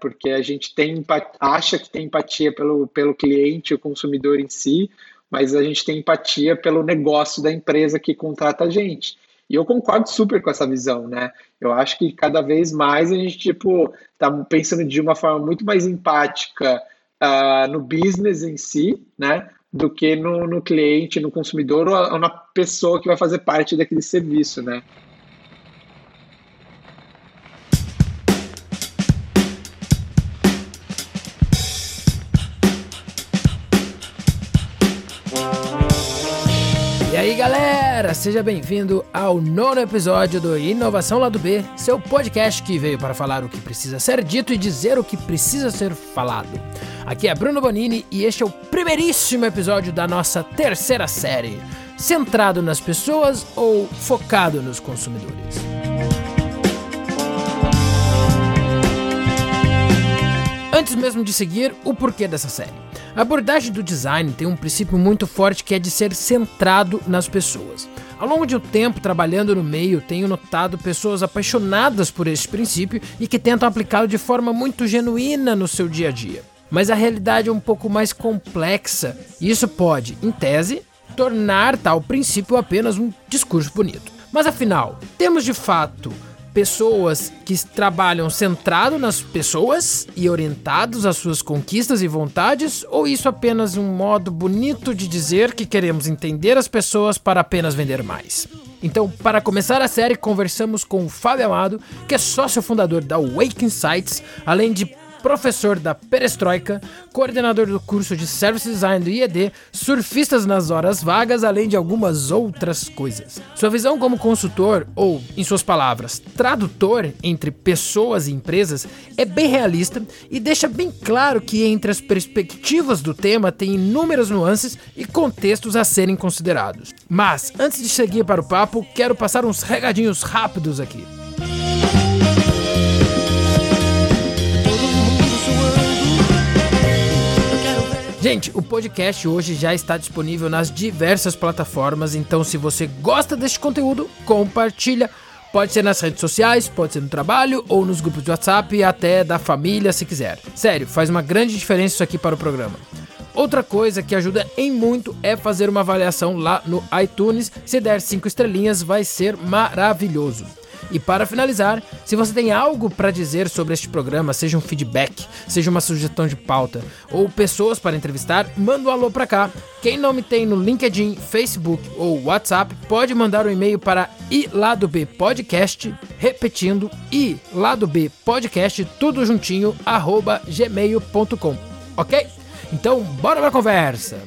porque a gente tem acha que tem empatia pelo, pelo cliente, o consumidor em si, mas a gente tem empatia pelo negócio da empresa que contrata a gente. E eu concordo super com essa visão, né? Eu acho que cada vez mais a gente, tipo, tá pensando de uma forma muito mais empática uh, no business em si, né? Do que no, no cliente, no consumidor ou, ou na pessoa que vai fazer parte daquele serviço, né? Galera! Seja bem-vindo ao nono episódio do Inovação Lado B, seu podcast que veio para falar o que precisa ser dito e dizer o que precisa ser falado. Aqui é Bruno Bonini e este é o primeiríssimo episódio da nossa terceira série, centrado nas pessoas ou focado nos consumidores. Antes mesmo de seguir, o porquê dessa série. A abordagem do design tem um princípio muito forte que é de ser centrado nas pessoas. Ao longo de um tempo trabalhando no meio, tenho notado pessoas apaixonadas por esse princípio e que tentam aplicá-lo de forma muito genuína no seu dia a dia. Mas a realidade é um pouco mais complexa e isso pode, em tese, tornar tal princípio apenas um discurso bonito. Mas afinal, temos de fato pessoas que trabalham centrado nas pessoas e orientados às suas conquistas e vontades, ou isso apenas um modo bonito de dizer que queremos entender as pessoas para apenas vender mais? Então, para começar a série, conversamos com o Fábio Amado, que é sócio fundador da Wake Insights, além de professor da Perestroika, coordenador do curso de Service Design do IED, surfistas nas horas vagas, além de algumas outras coisas. Sua visão como consultor, ou, em suas palavras, tradutor entre pessoas e empresas, é bem realista e deixa bem claro que entre as perspectivas do tema tem inúmeras nuances e contextos a serem considerados. Mas, antes de seguir para o papo, quero passar uns regadinhos rápidos aqui. Gente, o podcast hoje já está disponível nas diversas plataformas, então se você gosta deste conteúdo, compartilha. Pode ser nas redes sociais, pode ser no trabalho ou nos grupos de WhatsApp e até da família se quiser. Sério, faz uma grande diferença isso aqui para o programa. Outra coisa que ajuda em muito é fazer uma avaliação lá no iTunes. Se der 5 estrelinhas, vai ser maravilhoso. E para finalizar, se você tem algo para dizer sobre este programa, seja um feedback, seja uma sugestão de pauta ou pessoas para entrevistar, manda um alô para cá. Quem não me tem no LinkedIn, Facebook ou WhatsApp, pode mandar um e-mail para iladobpodcast, repetindo iladobpodcast, tudo juntinho, arroba gmail.com, ok? Então, bora pra conversa!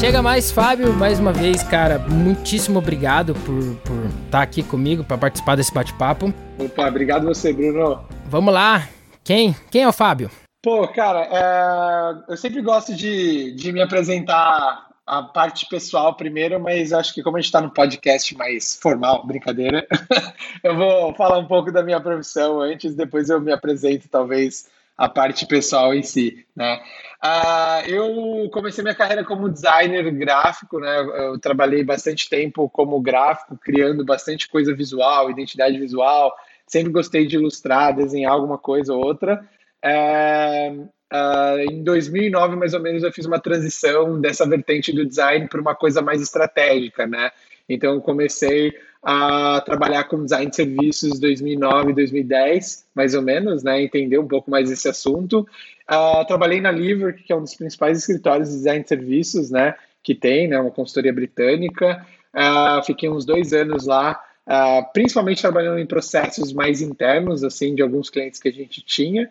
Chega mais, Fábio, mais uma vez, cara, muitíssimo obrigado por estar tá aqui comigo para participar desse bate-papo. Opa, obrigado você, Bruno. Vamos lá. Quem? Quem é o Fábio? Pô, cara, é... eu sempre gosto de, de me apresentar a parte pessoal primeiro, mas acho que como a gente está no podcast mais formal, brincadeira, eu vou falar um pouco da minha profissão antes, depois eu me apresento talvez a parte pessoal em si, né? Uh, eu comecei minha carreira como designer gráfico, né? Eu trabalhei bastante tempo como gráfico, criando bastante coisa visual, identidade visual. Sempre gostei de ilustrar, desenhar alguma coisa ou outra. Uh, uh, em 2009, mais ou menos, eu fiz uma transição dessa vertente do design para uma coisa mais estratégica, né? Então, eu comecei a trabalhar com design de serviços 2009, 2010, mais ou menos, né? Entender um pouco mais esse assunto. Uh, trabalhei na Liver, que é um dos principais escritórios de design de serviços, né? Que tem, né? Uma consultoria britânica. Uh, fiquei uns dois anos lá, uh, principalmente trabalhando em processos mais internos, assim, de alguns clientes que a gente tinha.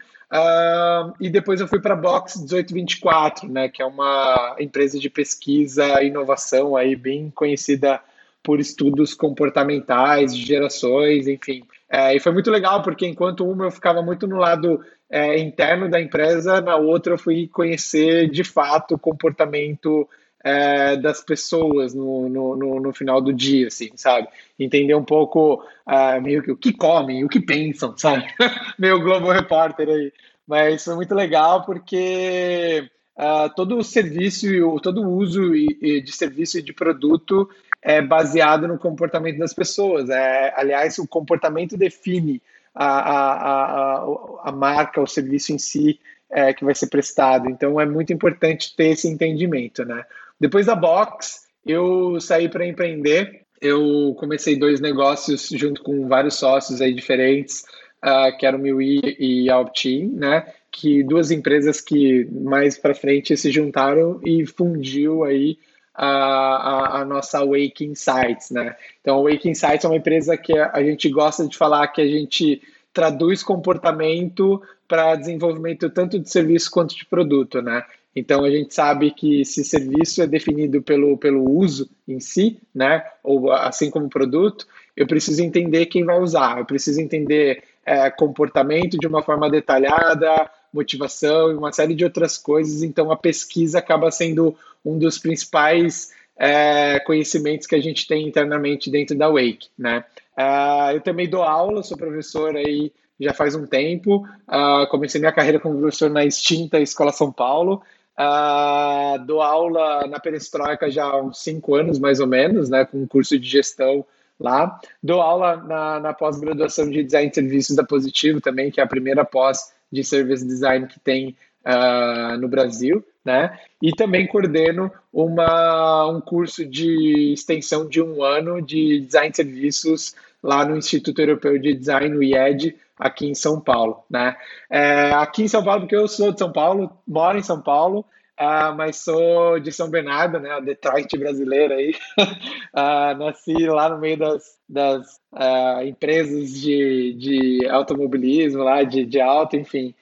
e depois eu fui para a Box 1824, né? Que é uma empresa de pesquisa e inovação aí bem conhecida por estudos comportamentais, de gerações, enfim. É, e foi muito legal, porque enquanto uma eu ficava muito no lado é, interno da empresa, na outra eu fui conhecer de fato o comportamento é, das pessoas no, no, no, no, final do dia, assim, sabe? Entender um pouco uh, meio que o que comem, o que pensam, sabe? meio Globo Repórter aí. Mas foi muito legal porque uh, todo o serviço todo o uso de serviço e de produto é baseado no comportamento das pessoas. É, aliás, o comportamento define a, a, a, a marca, o serviço em si é, que vai ser prestado. Então, é muito importante ter esse entendimento, né? Depois da Box, eu saí para empreender. Eu comecei dois negócios junto com vários sócios aí diferentes, uh, que eram o Miui e a Optin, né? Que duas empresas que mais para frente se juntaram e fundiu aí a, a, a, nossa Wake Insights, né? Então, a Wake Insights é uma empresa que a gente gosta de falar que a gente traduz comportamento para desenvolvimento tanto de serviço quanto de produto, né? Então a gente sabe que se serviço é definido pelo, pelo uso em si, né? Ou assim como produto, eu preciso entender quem vai usar, eu preciso entender é, comportamento de uma forma detalhada, motivação e uma série de outras coisas. Então a pesquisa acaba sendo um dos principais é, conhecimentos que a gente tem internamente dentro da Wake, né? Uh, eu também dou aula, sou professor aí já faz um tempo. Uh, comecei minha carreira como professor na extinta Escola São Paulo. Uh, dou aula na Perestroika já há uns cinco anos, mais ou menos, né, com um curso de gestão lá. Dou aula na, na pós-graduação de Design de Serviços da Positivo também, que é a primeira pós de Service Design que tem uh, no Brasil, né? E também coordeno uma, um curso de extensão de um ano de Design de Serviços lá no Instituto Europeu de Design, o IED, aqui em São Paulo, né? É, aqui em São Paulo, porque eu sou de São Paulo, moro em São Paulo, uh, mas sou de São Bernardo, né? A Detroit brasileira aí. uh, nasci lá no meio das, das uh, empresas de, de automobilismo lá, de, de auto, enfim.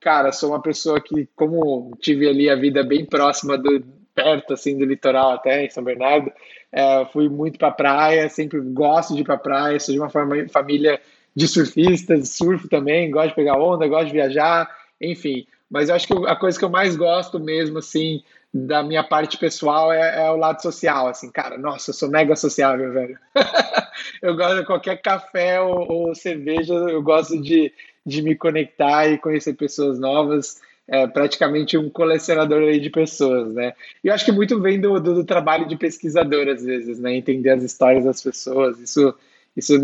cara, sou uma pessoa que, como tive ali a vida bem próxima do perto assim do litoral até em São Bernardo, é, fui muito para praia, sempre gosto de ir para praia, sou de uma família de surfistas, surfo também, gosto de pegar onda, gosto de viajar, enfim. Mas eu acho que a coisa que eu mais gosto mesmo, assim, da minha parte pessoal é, é o lado social, assim, cara, nossa, eu sou mega sociável, velho. eu gosto de qualquer café ou, ou cerveja, eu gosto de, de me conectar e conhecer pessoas novas é, praticamente um colecionador aí de pessoas, né? E eu acho que muito vem do, do, do, trabalho de pesquisador, às vezes, né? Entender as histórias das pessoas. Isso, isso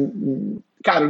cara,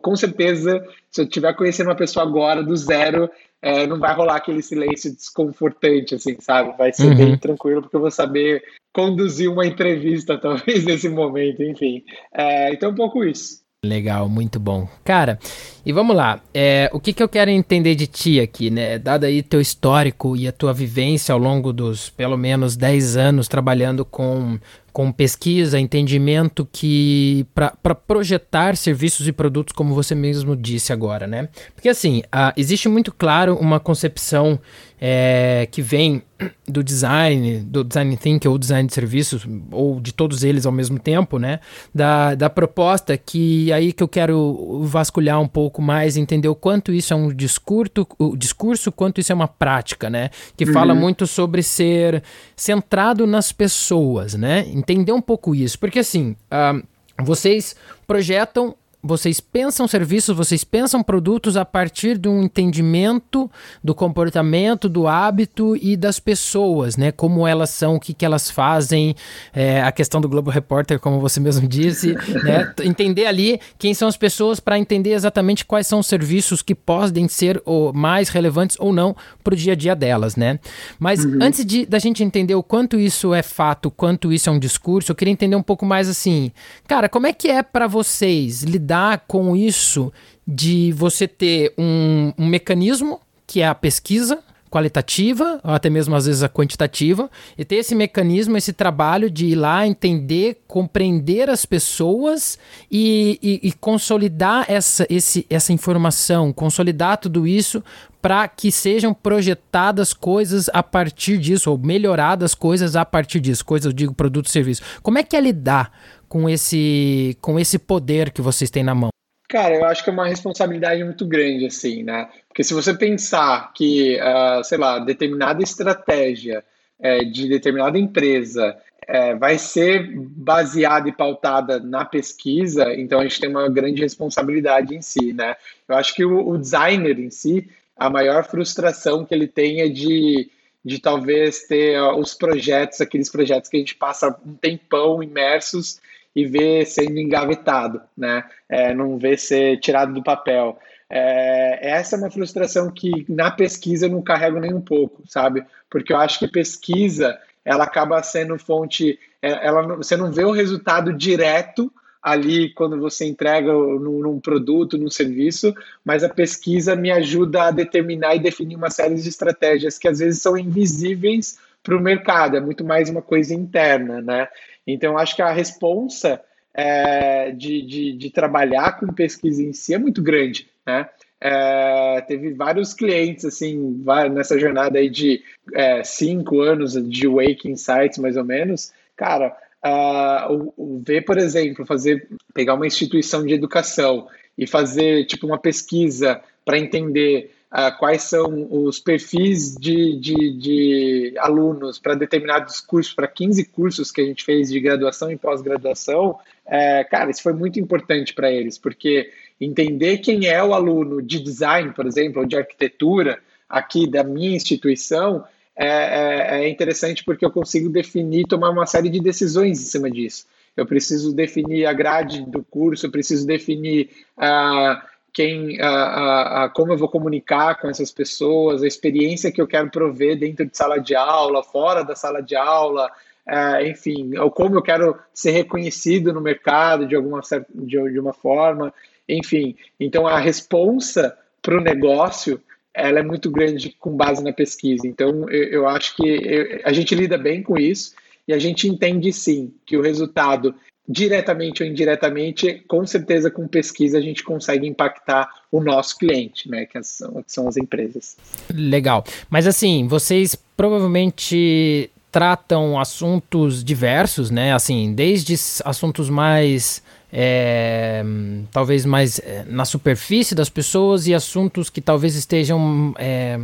com certeza, se eu estiver conhecendo uma pessoa agora, do zero, é, não vai rolar aquele silêncio desconfortante, assim, sabe? Vai ser uhum. bem tranquilo, porque eu vou saber conduzir uma entrevista, talvez, nesse momento, enfim. É, então, um pouco isso. Legal, muito bom. Cara, e vamos lá. É, o que, que eu quero entender de ti aqui, né? Dado aí teu histórico e a tua vivência ao longo dos pelo menos 10 anos trabalhando com com pesquisa, entendimento que para projetar serviços e produtos como você mesmo disse agora, né? Porque assim, uh, existe muito claro uma concepção é, que vem do design, do design thinking ou design de serviços, ou de todos eles ao mesmo tempo, né? Da, da proposta que aí que eu quero vasculhar um pouco mais, entender o quanto isso é um discurso, o discurso, quanto isso é uma prática, né? Que uhum. fala muito sobre ser centrado nas pessoas, né? Entender um pouco isso, porque assim, uh, vocês projetam vocês pensam serviços, vocês pensam produtos a partir de um entendimento do comportamento, do hábito e das pessoas, né? Como elas são, o que, que elas fazem, é, a questão do Globo Repórter, como você mesmo disse, né? Entender ali quem são as pessoas para entender exatamente quais são os serviços que podem ser ou, mais relevantes ou não para o dia a dia delas, né? Mas uhum. antes de, da gente entender o quanto isso é fato, quanto isso é um discurso, eu queria entender um pouco mais assim, cara, como é que é para vocês lidar lidar com isso de você ter um, um mecanismo que é a pesquisa qualitativa, ou até mesmo às vezes a quantitativa, e ter esse mecanismo, esse trabalho de ir lá entender, compreender as pessoas e, e, e consolidar essa, esse, essa informação, consolidar tudo isso para que sejam projetadas coisas a partir disso, ou melhoradas coisas a partir disso, coisas, eu digo, produto e serviço. Como é que é lidar com esse, com esse poder que vocês têm na mão? Cara, eu acho que é uma responsabilidade muito grande, assim, né? Porque se você pensar que, uh, sei lá, determinada estratégia é, de determinada empresa é, vai ser baseada e pautada na pesquisa, então a gente tem uma grande responsabilidade em si, né? Eu acho que o, o designer em si, a maior frustração que ele tem é de, de talvez ter os projetos, aqueles projetos que a gente passa um tempão imersos e ver sendo engavetado, né? É, não ver ser tirado do papel. É, essa é uma frustração que na pesquisa eu não carrego nem um pouco, sabe? Porque eu acho que pesquisa ela acaba sendo fonte, é, ela, você não vê o resultado direto ali quando você entrega num, num, produto, num serviço, mas a pesquisa me ajuda a determinar e definir uma série de estratégias que às vezes são invisíveis para o mercado, é muito mais uma coisa interna, né? Então, acho que a responsa é, de, de, de, trabalhar com pesquisa em si é muito grande, né? É, teve vários clientes, assim, nessa jornada aí de é, cinco anos de Wake Insights, mais ou menos, cara, uh, o ver, por exemplo, fazer, pegar uma instituição de educação e fazer, tipo, uma pesquisa para entender uh, quais são os perfis de, de, de alunos para determinados cursos, para 15 cursos que a gente fez de graduação e pós-graduação, é, cara, isso foi muito importante para eles, porque entender quem é o aluno de design, por exemplo, ou de arquitetura aqui da minha instituição, é, é, é interessante porque eu consigo definir, tomar uma série de decisões em cima disso. Eu preciso definir a grade do curso, eu preciso definir uh, quem, uh, uh, como eu vou comunicar com essas pessoas, a experiência que eu quero prover dentro de sala de aula, fora da sala de aula, uh, enfim, ou como eu quero ser reconhecido no mercado de alguma de, de uma forma, enfim. Então a responsa para o negócio ela é muito grande com base na pesquisa. Então, eu, eu acho que eu, a gente lida bem com isso e a gente entende sim que o resultado, diretamente ou indiretamente, com certeza com pesquisa a gente consegue impactar o nosso cliente, né, que são, que são as empresas. Legal. Mas assim, vocês provavelmente tratam assuntos diversos, né? Assim, desde assuntos mais é, talvez mais é, na superfície das pessoas e assuntos que talvez estejam é,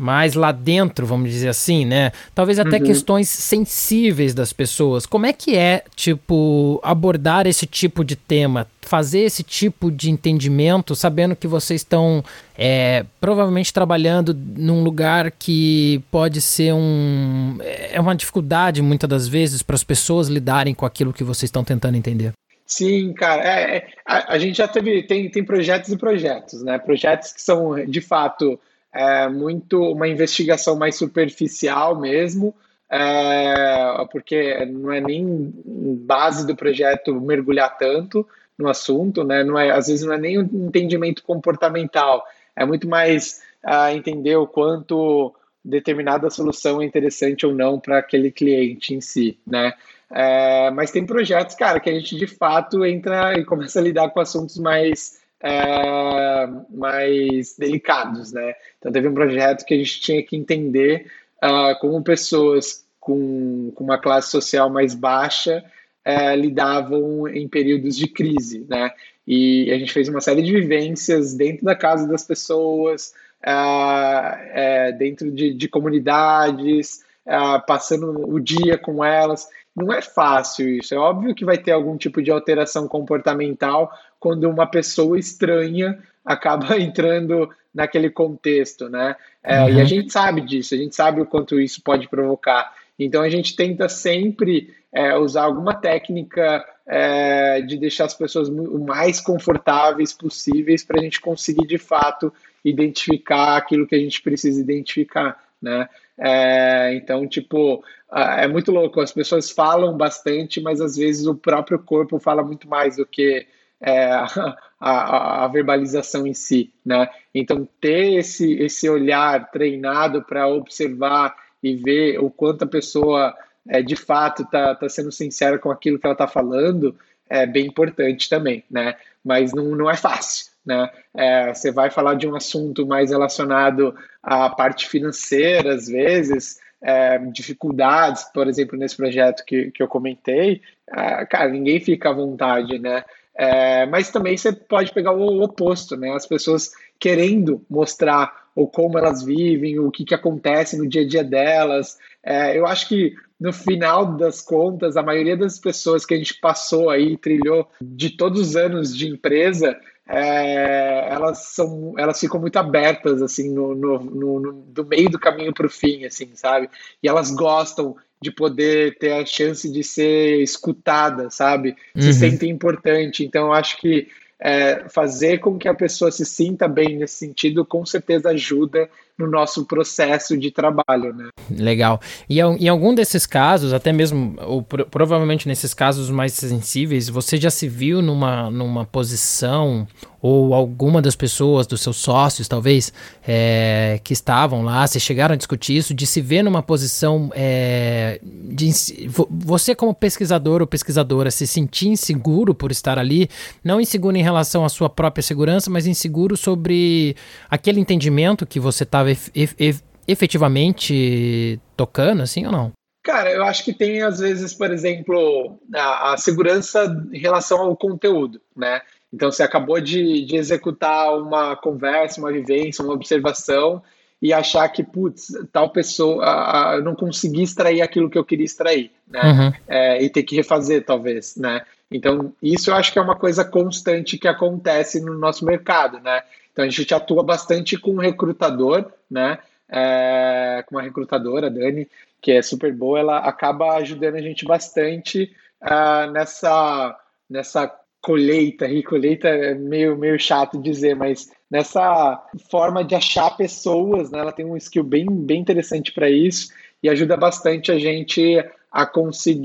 mais lá dentro, vamos dizer assim, né? Talvez até uhum. questões sensíveis das pessoas. Como é que é, tipo, abordar esse tipo de tema, fazer esse tipo de entendimento, sabendo que vocês estão é, provavelmente trabalhando num lugar que pode ser um é uma dificuldade muitas das vezes para as pessoas lidarem com aquilo que vocês estão tentando entender. Sim, cara, é, é, a, a, gente já teve, tem, tem projetos e projetos, né? Projetos que são, de fato, é, muito uma investigação mais superficial mesmo, é, porque não é nem base do projeto mergulhar tanto no assunto, né? Não é, às vezes não é nem um entendimento comportamental, é muito mais uh, entender o quanto determinada solução é interessante ou não para aquele cliente em si, né? É, mas tem projetos, cara, que a gente de fato entra e começa a lidar com assuntos mais, é, mais delicados, né? Então teve um projeto que a gente tinha que entender uh, como pessoas com, com uma classe social mais baixa uh, lidavam em períodos de crise, né? E a gente fez uma série de vivências dentro da casa das pessoas, uh, dentro de, de comunidades, passando o dia com elas não é fácil isso. É óbvio que vai ter algum tipo de alteração comportamental quando uma pessoa estranha acaba entrando naquele contexto, né? É, uhum. E a uhum. gente sabe disso, a gente sabe o quanto isso pode provocar. Então a gente tenta sempre é, usar alguma técnica é, de deixar as pessoas o mais confortáveis possíveis para a gente conseguir de fato identificar aquilo que a gente precisa identificar, né? É, então, tipo, é muito louco. As pessoas falam bastante, mas às vezes o próprio corpo fala muito mais do que é, a, a, verbalização em si, né? Então, ter esse, esse olhar treinado para observar e ver o quanto a pessoa é, de fato está tá sendo sincera com aquilo que ela está falando é bem importante também, né? Mas não, não é fácil, né? É, você vai falar de um assunto mais relacionado à parte financeira, às vezes, é, dificuldades, por exemplo, nesse projeto que, que eu comentei, é, cara, ninguém fica à vontade, né? É, mas também você pode pegar o oposto, né? As pessoas querendo mostrar o como elas vivem, o que, que acontece no dia a dia delas. É, eu acho que no final das contas, a maioria das pessoas que a gente passou aí, trilhou de todos os anos de empresa, é, elas são elas ficam muito abertas assim no, no, no, no do meio do caminho para o fim assim sabe? E elas gostam de poder ter a chance de ser escutada sabe? Se uhum. sentem importante. Então eu acho que é, fazer com que a pessoa se sinta bem nesse sentido com certeza ajuda no nosso processo de trabalho, né? Legal. E em algum desses casos, até mesmo, ou provavelmente nesses casos mais sensíveis, você já se viu numa, numa posição, ou alguma das pessoas, dos seus sócios, talvez, é, que estavam lá, se chegaram a discutir isso, de se ver numa posição é, de você como pesquisador ou pesquisadora se sentir inseguro por estar ali, não inseguro em relação à sua própria segurança, mas inseguro sobre aquele entendimento que você estava efetivamente tocando, assim ou não? Cara, eu acho que tem às vezes, por exemplo, a, a segurança em relação ao conteúdo, né? Então você acabou de, de executar uma conversa, uma vivência, uma observação e achar que, putz, tal pessoa, a, a, eu não consegui extrair aquilo que eu queria extrair, né? Uhum. É, e ter que refazer, talvez, né? Então, isso eu acho que é uma coisa constante que acontece no nosso mercado, né? Então a gente atua bastante com um recrutador, né? É, com uma recrutadora, Dani, que é super boa, ela acaba ajudando a gente bastante uh, nessa, nessa colheita, e é meio, meio chato dizer, mas nessa forma de achar pessoas, né? Ela tem um skill bem, bem interessante para isso e ajuda bastante a gente a conseguir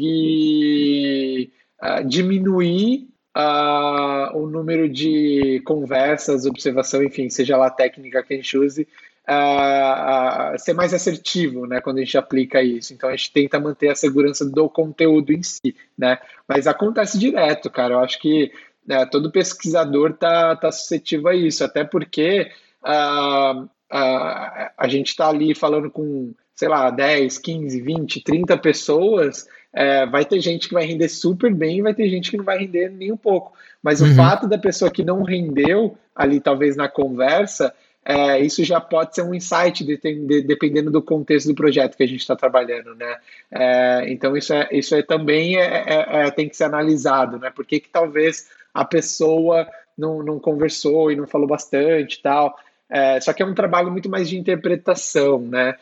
uh, diminuir uh, o número de conversas, observação, enfim, seja lá a técnica que a gente use, uh, uh, ser mais assertivo, né, quando a gente aplica isso. Então a gente tenta manter a segurança do conteúdo em si, né? Mas acontece direto, cara. Eu acho que né, todo pesquisador tá, tá suscetível a isso, até porque uh, a gente está ali falando com, sei lá, 10, 15, 20, 30 pessoas é, vai ter gente que vai render super bem e vai ter gente que não vai render nem um pouco. Mas uhum. o fato da pessoa que não rendeu ali, talvez na conversa, é, isso já pode ser um insight de, de, dependendo do contexto do projeto que a gente está trabalhando, né? É, então isso é isso é também é, é, é, tem que ser analisado, né? Por que, talvez a pessoa não, não conversou e não falou bastante, tal? É, só que é um trabalho muito mais de interpretação, né?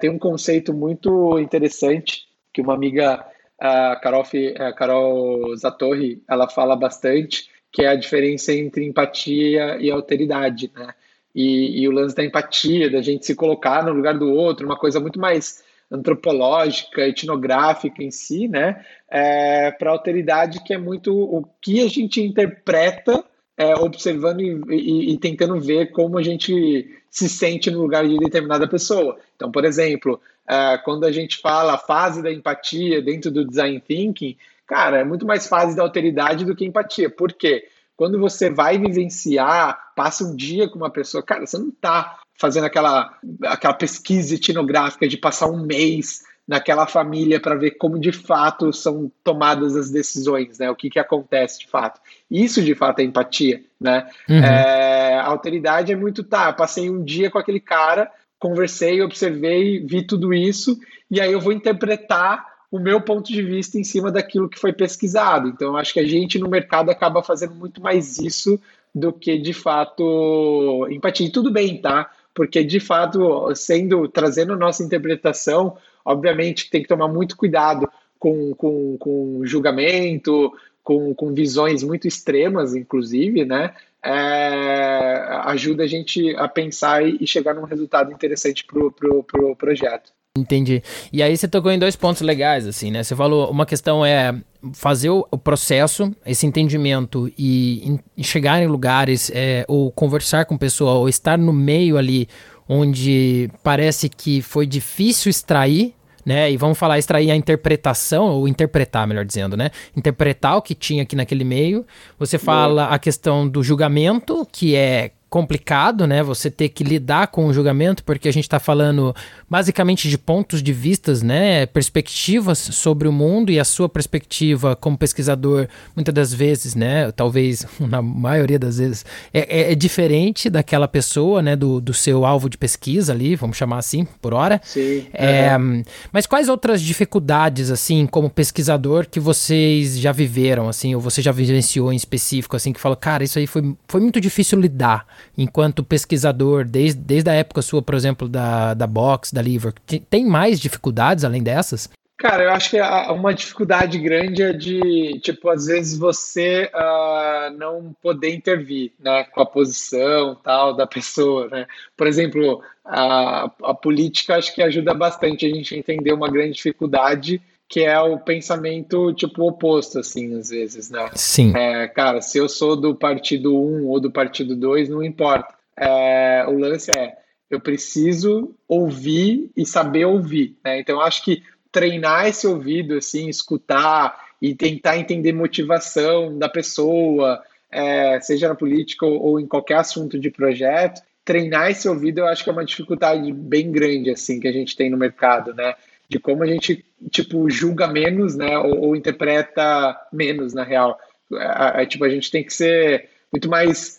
tem um conceito muito interessante que uma amiga, a Carol, a Carol Zatorri, ela fala bastante, que é a diferença entre empatia e alteridade, né? E, e o lance da empatia, da gente se colocar no lugar do outro, uma coisa muito mais antropológica, etnográfica em si, né? É, para a alteridade, que é muito o que a gente interpreta é, observando e, e, e, tentando ver como a gente se sente no lugar de determinada pessoa. Então, por exemplo, uh, quando a gente fala a fase da empatia dentro do design thinking, cara, é muito mais fase da alteridade do que empatia. Por quê? Quando você vai vivenciar, passa um dia com uma pessoa, cara, você não está fazendo aquela, aquela pesquisa etnográfica de passar um mês naquela família para ver como de fato são tomadas as decisões, né? O que, que acontece de fato. Isso de fato é empatia, né? Uhum. É, a alteridade é muito, tá, passei um dia com aquele cara, conversei, observei, vi tudo isso, e aí eu vou interpretar o meu ponto de vista em cima daquilo que foi pesquisado. Então, acho que a gente no mercado acaba fazendo muito mais isso do que de fato empatia. E tudo bem, tá? Porque de fato, sendo trazendo nossa interpretação, obviamente tem que tomar muito cuidado com, com, com julgamento, com, com visões muito extremas, inclusive, né? é, ajuda a gente a pensar e, chegar num resultado interessante pro, pro, pro projeto. Entendi. E aí você tocou em dois pontos legais, assim, né? Você falou, uma questão é fazer o, processo, esse entendimento e, e chegar em lugares, é, ou conversar com pessoa, ou estar no meio ali onde parece que foi difícil extrair né? E vamos falar, extrair a interpretação, ou interpretar, melhor dizendo, né? Interpretar o que tinha aqui naquele meio. Você fala a questão do julgamento, que é complicado, né? Você ter que lidar com o julgamento, porque a gente está falando basicamente de pontos de vistas, né? Perspectivas sobre o mundo e a sua perspectiva como pesquisador, muitas das vezes, né? Talvez na maioria das vezes, é, é, é é daquela pessoa, né? Do, do seu alvo de pesquisa ali, vamos chamar assim, por hora. Sim. É, uhum. Mas quais outras dificuldades, assim, como pesquisador, que vocês já viveram, assim, ou você já vivenciou em específico, assim, que fala, cara, isso aí foi, foi muito difícil lidar enquanto pesquisador, desde, desde a época sua, por exemplo, da, da Box, da Liver? Tem mais dificuldades além dessas? Cara, eu acho que uma dificuldade grande é de, tipo, às vezes você uh, não poder intervir, né, com a posição tal da pessoa, né? Por exemplo, a, a política acho que ajuda bastante a gente entender uma grande dificuldade que é o pensamento, tipo, oposto, assim, às vezes, né? Sim. É, cara, se eu sou do partido 1 ou do partido 2, não importa. É, o lance é, eu preciso ouvir e saber ouvir, né? Então, eu acho que treinar esse ouvido, assim, escutar e tentar entender motivação da pessoa, é, seja na política ou, ou, em qualquer assunto de projeto, treinar esse ouvido eu acho que é uma dificuldade bem grande, assim, que a gente tem no mercado, né? De como a gente, tipo, julga menos, né? Ou, ou interpreta menos, na real. É, é, tipo, a gente tem que ser muito mais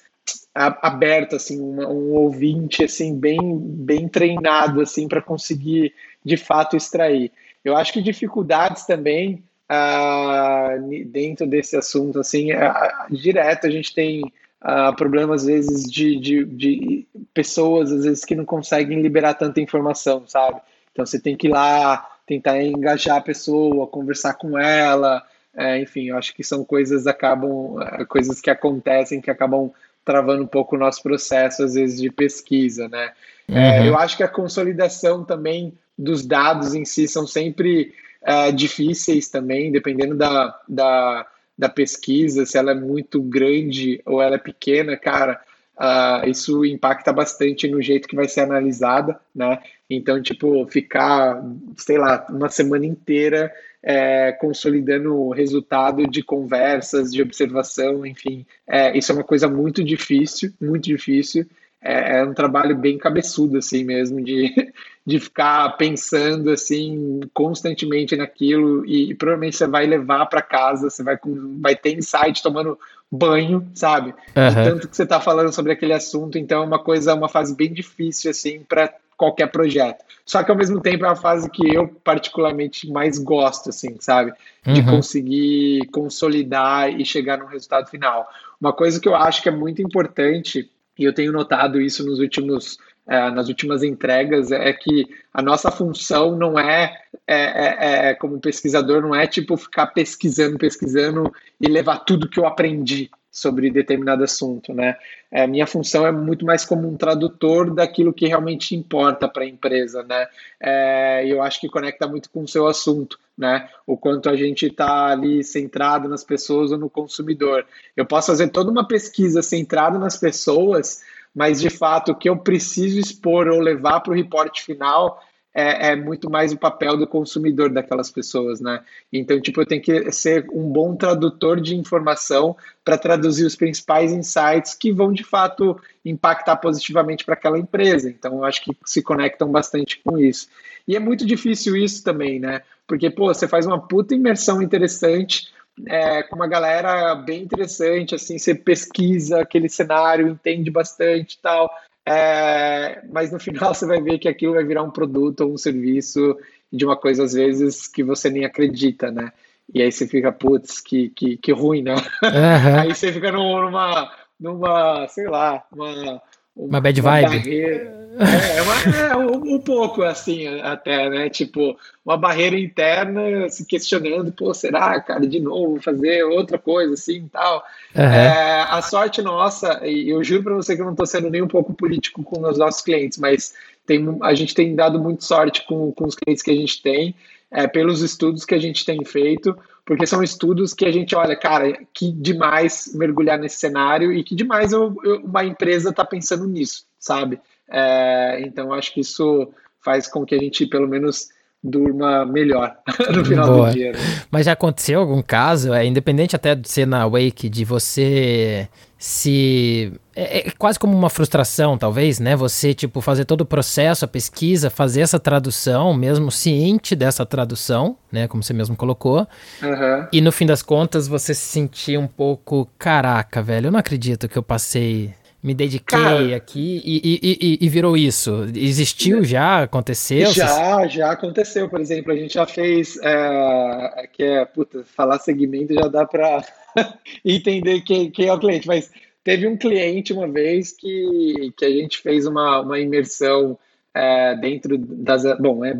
aberto, assim, um, um ouvinte, assim, bem, bem treinado, assim, para conseguir, de fato, extrair. Eu acho que dificuldades também uh, dentro desse assunto, assim, uh, direto a gente tem uh, problemas, às vezes, de, de, de, pessoas, às vezes, que não conseguem liberar tanta informação, sabe? Então, você tem que ir lá, tentar engajar a pessoa, conversar com ela, é, enfim, eu acho que são coisas acabam, é, coisas que acontecem que acabam travando um pouco o nosso processo, às vezes, de pesquisa, né? É, uhum. É, eu acho que a consolidação também dos dados em si são sempre uh, difíceis também, dependendo da, da, da, pesquisa, se ela é muito grande ou ela é pequena, cara, uh, isso impacta bastante no jeito que vai ser analisada, né? Então, tipo, ficar, sei lá, uma semana inteira é, consolidando o resultado de conversas, de observação, enfim, é, isso é uma coisa muito difícil, muito difícil é, é, um trabalho bem cabeçudo, assim mesmo, de, de ficar pensando, assim, constantemente naquilo e, e provavelmente você vai levar para casa, você vai, vai ter insight tomando banho, sabe? Uhum. tanto que você está falando sobre aquele assunto, então é uma coisa, uma fase bem difícil, assim, para qualquer projeto. Só que ao mesmo tempo é uma fase que eu particularmente mais gosto, assim, sabe? De uhum. conseguir consolidar e chegar no resultado final. Uma coisa que eu acho que é muito importante e eu tenho notado isso nos últimos, é, nas últimas entregas, é que a nossa função não é, é, é, é, como pesquisador, não é tipo ficar pesquisando, pesquisando e levar tudo que eu aprendi sobre determinado assunto, né? É, minha função é muito mais como um tradutor daquilo que realmente importa para a empresa, né? É, eu acho que conecta muito com o seu assunto, né? O quanto a gente está ali centrado nas pessoas ou no consumidor. Eu posso fazer toda uma pesquisa centrada nas pessoas, mas de fato o que eu preciso expor ou levar para o reporte final é, é, muito mais o papel do consumidor daquelas pessoas, né? Então, tipo, eu tenho que ser um bom tradutor de informação para traduzir os principais insights que vão de fato impactar positivamente para aquela empresa. Então, eu acho que se conectam bastante com isso. E é muito difícil isso também, né? Porque, pô, você faz uma puta imersão interessante. É, com uma galera bem interessante, assim, você pesquisa aquele cenário, entende bastante e tal, é, mas no final você vai ver que aquilo vai virar um produto ou um serviço de uma coisa, às vezes, que você nem acredita, né? E aí você fica, putz, que, que, que ruim, né? Uhum. aí você fica numa, numa, sei lá, uma uma bad vibe. Barreira, é, uma, é um, um, pouco assim, até, né? Tipo, uma barreira interna se questionando, pô, será, cara, de novo, fazer outra coisa assim e tal. Uhum. É, a sorte nossa, e eu juro para você que eu não estou sendo nem um pouco político com os nossos clientes, mas tem, a gente tem dado muito sorte com, com os clientes que a gente tem, é, pelos estudos que a gente tem feito porque são estudos que a gente olha, cara, que demais mergulhar nesse cenário e que demais eu, eu, uma empresa está pensando nisso, sabe? É, então, acho que isso faz com que a gente, pelo menos, durma melhor no final Boa. do dia. Né? Mas já aconteceu algum caso, é, independente até de ser na Wake, de você se é, é, quase como uma frustração, talvez, né? Você tipo fazer todo o processo, a pesquisa, fazer essa tradução, mesmo ciente dessa tradução, né? Como você mesmo colocou. Uhum. E no fim das contas você se sentir um pouco, caraca, velho, eu não acredito que eu passei me dediquei Cara, aqui e, e, e, e, virou isso. Existiu já? Aconteceu? Já, já aconteceu. Por exemplo, a gente já fez. É, que é, puta, falar segmento já dá para entender quem, quem é o cliente. Mas teve um cliente uma vez que, que a gente fez uma, uma imersão é, dentro das. Bom, é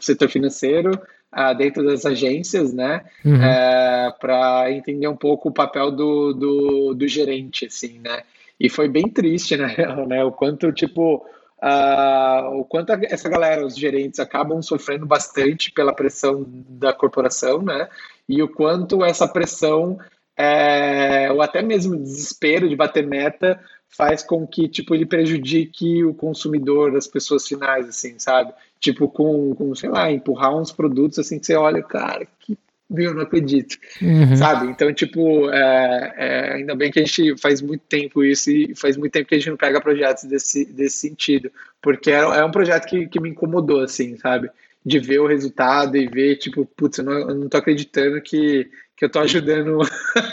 setor financeiro. Uh, dentro das agências, né, uhum. é, para entender um pouco o papel do, do, do gerente, assim, né, e foi bem triste, na real, né? O quanto, tipo, uh, o quanto essa galera, os gerentes, acabam sofrendo bastante pela pressão da corporação, né? E o quanto essa pressão, é, ou até mesmo desespero de bater meta, faz com que, tipo, ele prejudique o consumidor, as pessoas finais, assim, sabe? Tipo, com, com sei lá, empurrar uns produtos, assim, que você olha, cara, que viu, não acredito, uhum. sabe? Então, tipo, é, é, ainda bem que a gente faz muito tempo isso e faz muito tempo que a gente não pega projetos desse, desse sentido, porque é, é um projeto que, que me incomodou, assim, sabe? De ver o resultado e ver, tipo, putz, eu não, eu não tô acreditando que, que eu tô ajudando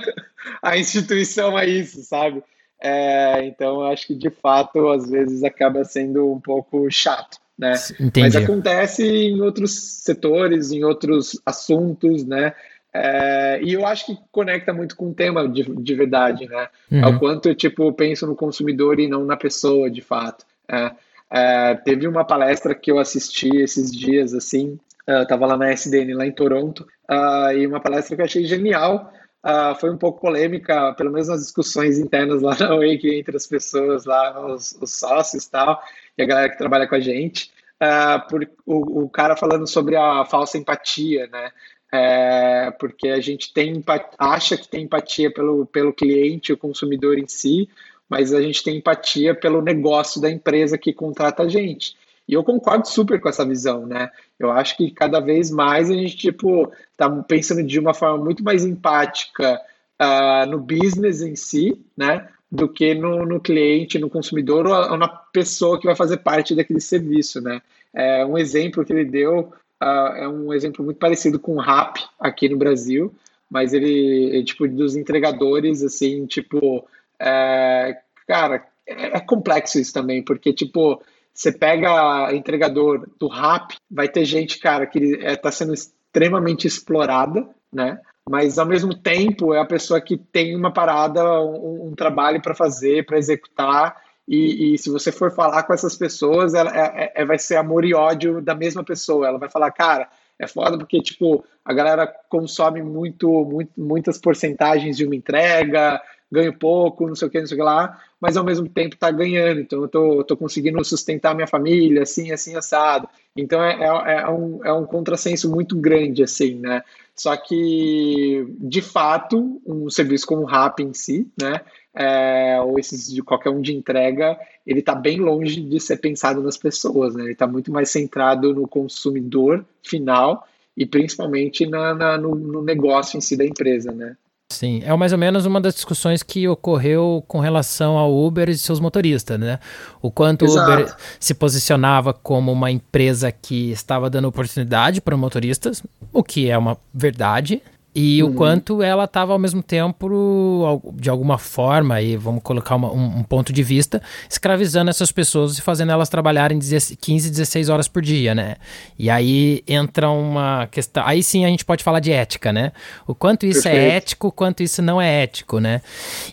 a instituição a isso, sabe? É, então, acho que de fato, às vezes acaba sendo um pouco chato né? Entendi. Mas acontece em outros setores, em outros assuntos, né? É, e eu acho que conecta muito com o tema de, de verdade, né? Uhum. Ao quanto eu, tipo, penso no consumidor e não na pessoa, de fato. É, é, teve uma palestra que eu assisti esses dias, assim, eu é, tava lá na SDN, lá em Toronto, uh, e uma palestra que eu achei genial, uh, foi um pouco polêmica, pelo menos nas discussões internas lá na Wake, entre as pessoas lá, os, os sócios e tal, e a galera que trabalha com a gente, uh, por, o, o, cara falando sobre a falsa empatia, né? É, porque a gente tem acha que tem empatia pelo, pelo cliente, o consumidor em si, mas a gente tem empatia pelo negócio da empresa que contrata a gente. E eu concordo super com essa visão, né? Eu acho que cada vez mais a gente, tipo, tá pensando de uma forma muito mais empática uh, no business em si, né? do que no, no cliente, no consumidor ou, ou, na pessoa que vai fazer parte daquele serviço, né? É, um exemplo que ele deu uh, é um exemplo muito parecido com o Rap aqui no Brasil, mas ele, é, tipo, dos entregadores, assim, tipo, é, cara, é, é complexo isso também, porque, tipo, você pega entregador do Rap, vai ter gente, cara, que está é, sendo extremamente explorada, né? mas ao mesmo tempo é a pessoa que tem uma parada, um, um trabalho para fazer, para executar, e, e, se você for falar com essas pessoas, ela, é, é, é, vai ser amor e ódio da mesma pessoa. Ela vai falar, cara, é foda porque, tipo, a galera consome muito, muito muitas porcentagens de uma entrega, ganho pouco, não sei o que, não sei o que lá, mas ao mesmo tempo tá ganhando, então eu tô, tô conseguindo sustentar minha família, assim, assim, assado. Então é, é, é, um, é um contrassenso muito grande, assim, né? Só que, de fato, um serviço como o Rap em si, né, é, ou esses de qualquer um de entrega, ele está bem longe de ser pensado nas pessoas, né? Ele está muito mais centrado no consumidor final e principalmente na, na no, no, negócio em si da empresa, né? Sim, é mais ou menos uma das discussões que ocorreu com relação ao Uber e seus motoristas, né? O quanto o Uber se posicionava como uma empresa que estava dando oportunidade para motoristas, o que é uma verdade, e uhum. o quanto ela estava ao mesmo tempo, de alguma forma, e vamos colocar uma, um, um, ponto de vista, escravizando essas pessoas e fazendo elas trabalharem 15, 16 horas por dia, né? E aí entra uma questão. Aí sim a gente pode falar de ética, né? O quanto isso é Perfeito. é ético, o quanto isso não é ético, né?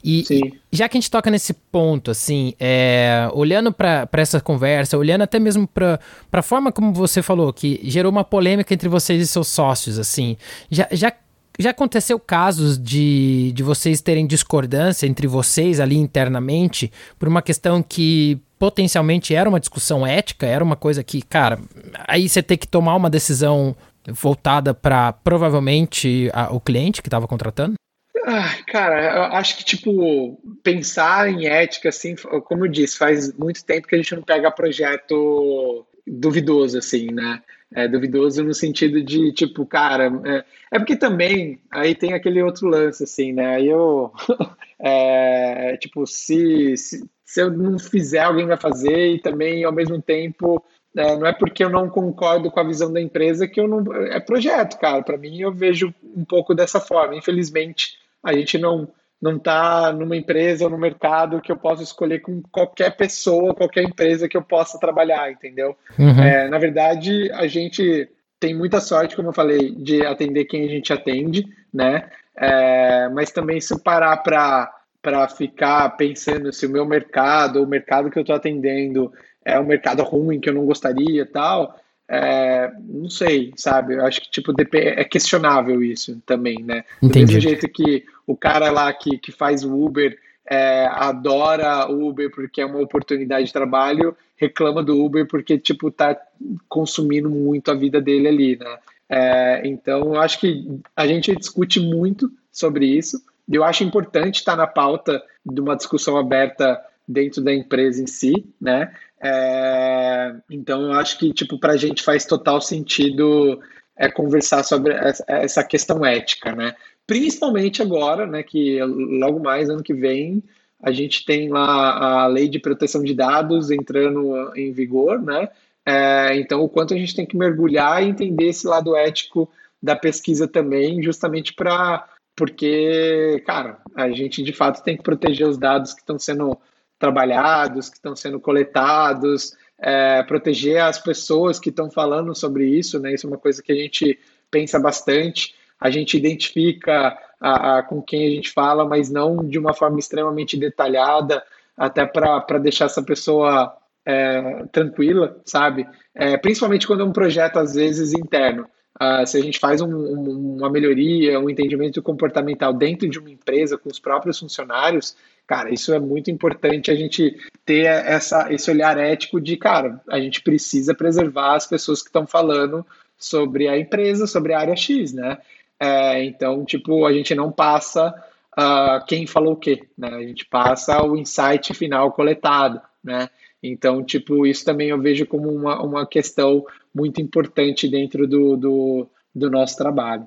E, sim. já que a gente toca nesse ponto, assim, é, olhando para essa conversa, olhando até mesmo para a forma como você falou, que gerou uma polêmica entre vocês e seus sócios, assim, já, já já aconteceu casos de, de vocês terem discordância entre vocês ali internamente por uma questão que potencialmente era uma discussão ética, era uma coisa que, cara, aí você tem que tomar uma decisão voltada para provavelmente a, o cliente que estava contratando? Ah, cara, eu acho que, tipo, pensar em ética, assim, como eu disse, faz muito tempo que a gente não pega projeto duvidoso, assim, né? É duvidoso no sentido de, tipo, cara, é, é porque também aí tem aquele outro lance, assim, né? Aí eu, É, tipo, se, se, se eu não fizer, alguém vai fazer, e também, ao mesmo tempo, é, não é porque eu não concordo com a visão da empresa que eu não. É projeto, cara. Para mim, eu vejo um pouco dessa forma. Infelizmente, a gente não não está numa empresa ou no mercado que eu possa escolher com qualquer pessoa, qualquer empresa que eu possa trabalhar, entendeu? Uhum. É, na verdade, a gente tem muita sorte, como eu falei, de atender quem a gente atende, né? É, mas também se parar para para ficar pensando se o meu mercado, o mercado que eu estou atendendo, é um mercado ruim que eu não gostaria tal, é, não sei, sabe? Eu acho que tipo é questionável isso também, né? Entendi. Do mesmo jeito que o cara lá que, que faz o Uber é, adora o Uber porque é uma oportunidade de trabalho, reclama do Uber porque tipo tá consumindo muito a vida dele ali, né? É, então eu acho que a gente discute muito sobre isso. E eu acho importante estar na pauta de uma discussão aberta dentro da empresa em si, né? É, então eu acho que tipo para a gente faz total sentido é conversar sobre essa questão ética, né? Principalmente agora, né? Que logo mais ano que vem a gente tem lá a lei de proteção de dados entrando em vigor, né? É, então o quanto a gente tem que mergulhar e entender esse lado ético da pesquisa também, justamente para porque, cara, a gente de fato tem que proteger os dados que estão sendo trabalhados, que estão sendo coletados, é, proteger as pessoas que estão falando sobre isso, né? Isso é uma coisa que a gente pensa bastante. A gente identifica a, a, com quem a gente fala, mas não de uma forma extremamente detalhada, até para deixar essa pessoa é, tranquila, sabe? É, principalmente quando é um projeto, às vezes, interno. Uh, se a gente faz um, um, uma melhoria, um entendimento comportamental dentro de uma empresa com os próprios funcionários, Cara, isso é muito importante a gente ter essa, esse olhar ético de, cara, a gente precisa preservar as pessoas que estão falando sobre a empresa, sobre a área X, né? É, então, tipo, a gente não passa uh, quem falou o quê, né? A gente passa o insight final coletado, né? Então, tipo, isso também eu vejo como uma, uma questão muito importante dentro do, do, do nosso trabalho.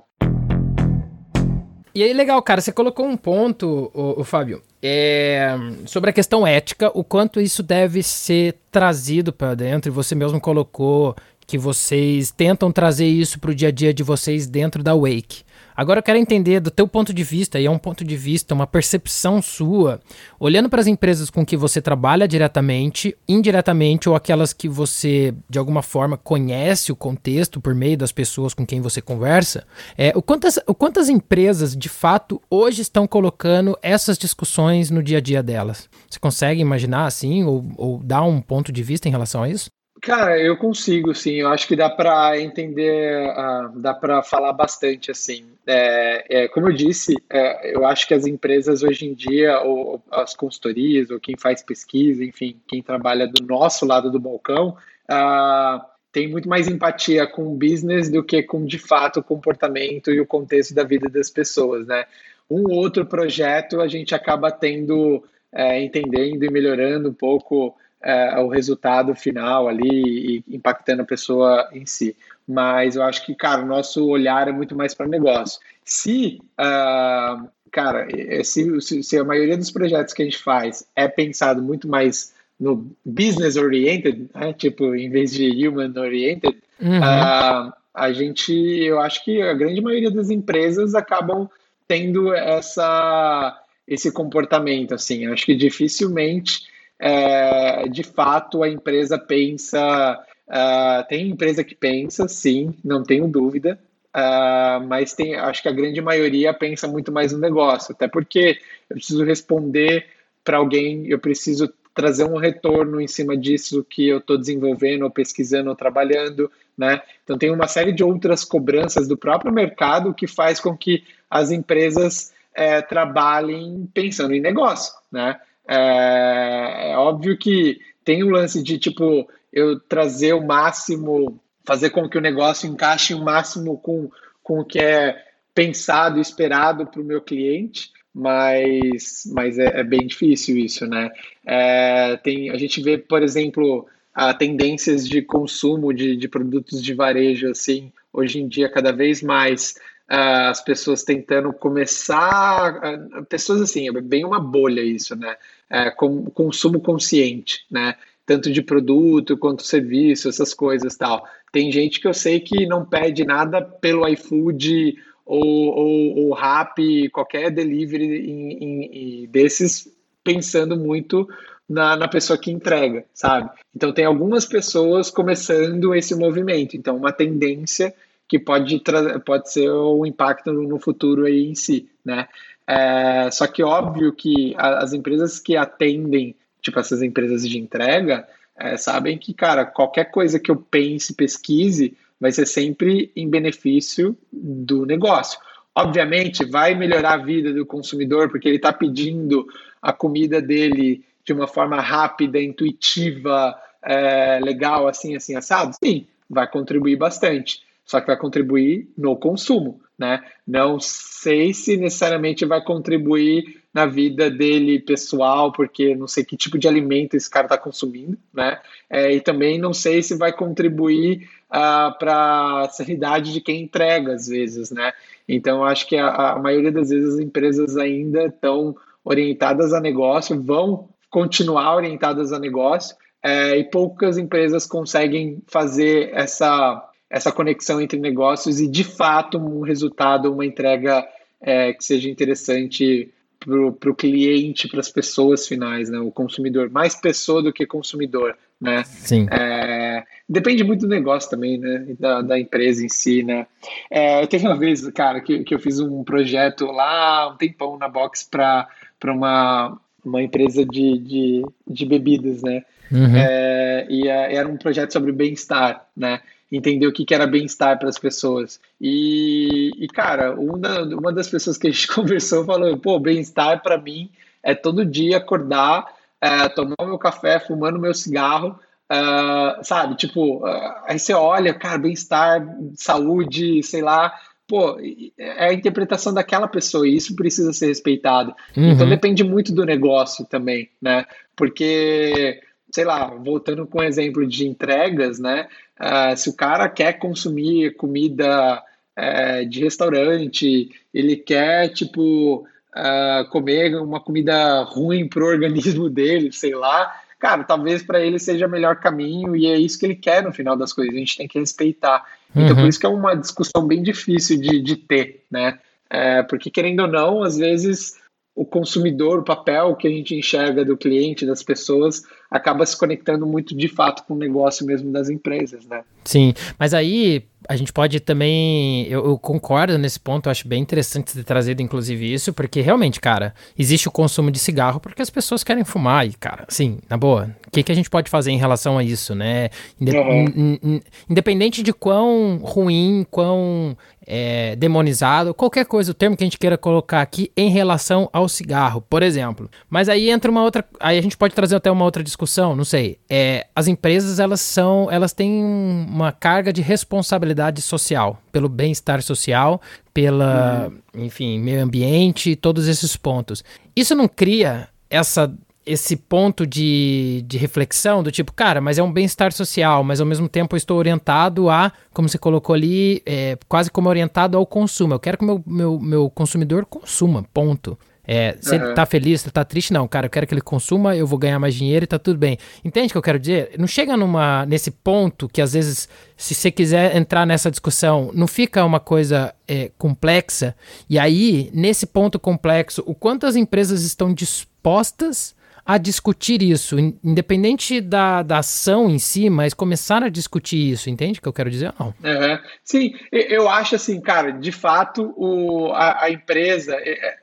E aí, legal, cara, você colocou um ponto, o, o Fábio, é, sobre a questão ética, o quanto isso deve ser trazido para dentro, e você mesmo colocou que vocês tentam trazer isso para o dia a dia de vocês dentro da Wake. Agora eu quero entender do teu ponto de vista, e é um ponto de vista, uma percepção sua, olhando para as empresas com que você trabalha diretamente, indiretamente, ou aquelas que você, de alguma forma, conhece o contexto por meio das pessoas com quem você conversa, é, o, quantas, o quantas empresas, de fato, hoje estão colocando essas discussões no dia a dia delas? Você consegue imaginar assim, ou, ou dar um ponto de vista em relação a isso? Cara, eu consigo, sim. Eu acho que dá para entender, uh, dá para falar bastante, assim. É, é, como eu disse, é, eu acho que as empresas hoje em dia, ou as consultorias, ou quem faz pesquisa, enfim, quem trabalha do nosso lado do balcão, uh, tem muito mais empatia com o business do que com, de fato, o comportamento e o contexto da vida das pessoas, né? Um outro projeto a gente acaba tendo, é, entendendo e melhorando um pouco é, o resultado final ali e impactando a pessoa em si. Mas eu acho que, cara, o nosso olhar é muito mais para negócio. Se, uh, cara, se, se, a maioria dos projetos que a gente faz é pensado muito mais no business oriented, né? tipo, em vez de human oriented, uhum. uh, a gente, eu acho que a grande maioria das empresas acabam tendo essa, esse comportamento, assim. Eu acho que dificilmente é, de fato a empresa pensa. Uh, tem empresa que pensa, sim, não tenho dúvida, uh, mas tem, acho que a grande maioria pensa muito mais no negócio, até porque eu preciso responder para alguém, eu preciso trazer um retorno em cima disso que eu estou desenvolvendo, ou pesquisando, ou trabalhando, né? Então tem uma série de outras cobranças do próprio mercado que faz com que as empresas é, trabalhem pensando em negócio, né? É, é óbvio que tem o lance de, tipo, eu trazer o máximo, fazer com que o negócio encaixe o máximo com, com o que é pensado esperado para o meu cliente, mas, mas é, é, bem difícil isso, né? É, tem, a gente vê, por exemplo, a tendências de consumo de, de produtos de varejo, assim, hoje em dia, cada vez mais as pessoas tentando começar, uh, pessoas assim, é bem uma bolha isso, né? Uh, com consumo consciente, né? Tanto de produto quanto serviço, essas coisas tal. Tem gente que eu sei que não pede nada pelo iFood ou, ou, ou Rappi, qualquer delivery em, em, em desses, pensando muito na, na pessoa que entrega, sabe? Então tem algumas pessoas começando esse movimento. Então, uma tendência que pode, pode ser o impacto no futuro aí em si, né? É, só que óbvio que as empresas que atendem, tipo essas empresas de entrega, é, sabem que, cara, qualquer coisa que eu pense, pesquise, vai ser sempre em benefício do negócio. Obviamente, vai melhorar a vida do consumidor, porque ele está pedindo a comida dele de uma forma rápida, intuitiva, é, legal, assim, assim, assado? Sim, vai contribuir bastante. Só que vai contribuir no consumo, né? Não sei se necessariamente vai contribuir na vida dele pessoal, porque não sei que tipo de alimento esse cara está consumindo, né? É, e também não sei se vai contribuir uh, ah, para a sanidade de quem entrega, às vezes, né? Então, acho que a, a maioria das vezes as empresas ainda estão orientadas a negócio, vão continuar orientadas a negócio é, e poucas empresas conseguem fazer essa, essa conexão entre negócios e, de fato, um resultado, uma entrega é, que seja interessante para o cliente, para as pessoas finais, né? O consumidor, mais pessoa do que consumidor, né? Sim. É, depende muito do negócio também, né? Da, da empresa em si, né? É, teve uma vez, cara, que, que eu fiz um projeto lá um tempão na Box para uma uma empresa de, de, de bebidas, né? Uhum. É, e é, era um projeto sobre bem-estar, né? Entender o que, que era bem-estar para as pessoas. E, e cara, uma, uma das pessoas que a gente conversou falou: pô, bem-estar para mim é todo dia acordar, é, tomar meu café, fumando meu cigarro, Uh, sabe? Tipo, uh, aí você olha, cara, bem-estar, saúde, sei lá, pô, é a interpretação daquela pessoa e isso precisa ser respeitado. Uhum. Então depende muito do negócio também, né? Porque, sei lá, voltando com o exemplo de entregas, né? Uh, se o cara quer consumir comida uh, de restaurante, ele quer, tipo, uh, comer uma comida ruim pro organismo dele, sei lá, cara, talvez para ele seja o melhor caminho e é isso que ele quer no final das coisas. A gente tem que respeitar. Então, uhum. por isso que é uma discussão bem difícil de, de ter, né? É, porque, querendo ou não, às vezes o consumidor, o papel que a gente enxerga do cliente, das pessoas, acaba se conectando muito de fato com o negócio mesmo das empresas, né? Sim, mas aí a gente pode também. Eu, eu, concordo nesse ponto, eu acho bem interessante ter trazido, inclusive, isso, porque realmente, cara, existe o consumo de cigarro porque as pessoas querem fumar, e, cara, assim, na boa, o que, que a gente pode fazer em relação a isso, né? uhum. Independente de quão ruim, quão é, demonizado, qualquer coisa, o termo que a gente queira colocar aqui em relação ao cigarro, por exemplo. Mas aí entra uma outra. Aí a gente pode trazer até uma outra discussão, não sei. É, as empresas, elas são. Elas têm uma carga de responsabilidade social, pelo bem-estar social, pela, uhum. enfim, meio ambiente, todos esses pontos. Isso não cria essa esse ponto de, de reflexão do tipo, cara, mas é um bem-estar social, mas ao mesmo tempo eu estou orientado a, como você colocou ali, é, quase como orientado ao consumo. Eu quero que o meu, meu, meu consumidor consuma, ponto. É, se uhum. ele tá feliz, tá triste, não, cara, eu quero que ele consuma, eu vou ganhar mais dinheiro e tá tudo bem. Entende o que eu quero dizer? Não chega numa, nesse ponto que às vezes, se você quiser entrar nessa discussão, não fica uma coisa é, complexa. E aí, nesse ponto complexo, o quanto as empresas estão dispostas a discutir isso, independente da, da ação em si, mas começar a discutir isso, entende o que eu quero dizer não? Uhum. Sim, eu acho assim, cara, de fato, o, a, a empresa, é, é,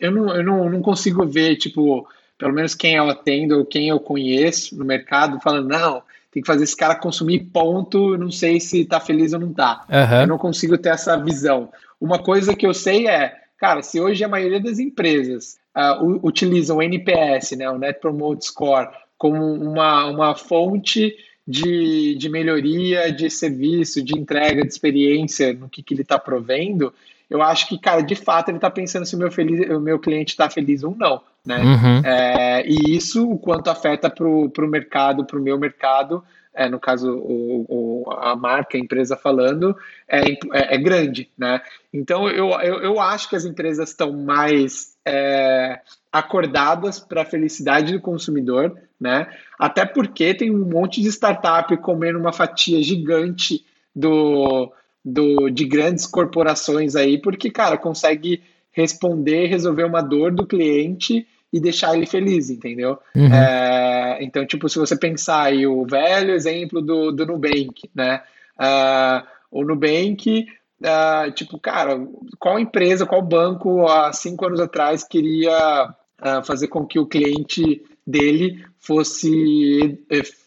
eu, não, eu não, não consigo ver, tipo, pelo menos quem eu atendo ou quem eu conheço no mercado, falando, não, tem que fazer esse cara consumir ponto, não sei se tá feliz ou não tá. Uhum. Eu não consigo ter essa visão. Uma coisa que eu sei é, cara, se hoje a maioria das empresas uh, utilizam o NPS, né, o Net Promote Score, como uma, uma fonte de, de melhoria de serviço, de entrega, de experiência no que, que ele está provendo, eu acho que, cara, de fato ele está pensando se o meu, feliz, o meu cliente está feliz ou não. Né? Uhum. É, e isso, o quanto afeta para o mercado, para o meu mercado, é, no caso o, o, a marca, a empresa falando, é, é, é grande, né? Então eu, eu, eu, acho que as empresas estão mais é, acordadas para a felicidade do consumidor, né? Até porque tem um monte de startup comendo uma fatia gigante do, do, de grandes corporações aí, porque, cara, consegue responder, resolver uma dor do cliente e deixar ele feliz, entendeu? Uhum. É, então, tipo, se você pensar aí o velho exemplo do, do Nubank, né? Uh, o Nubank, uh, tipo, cara, qual empresa, qual banco há cinco anos atrás queria uh, fazer com que o cliente dele fosse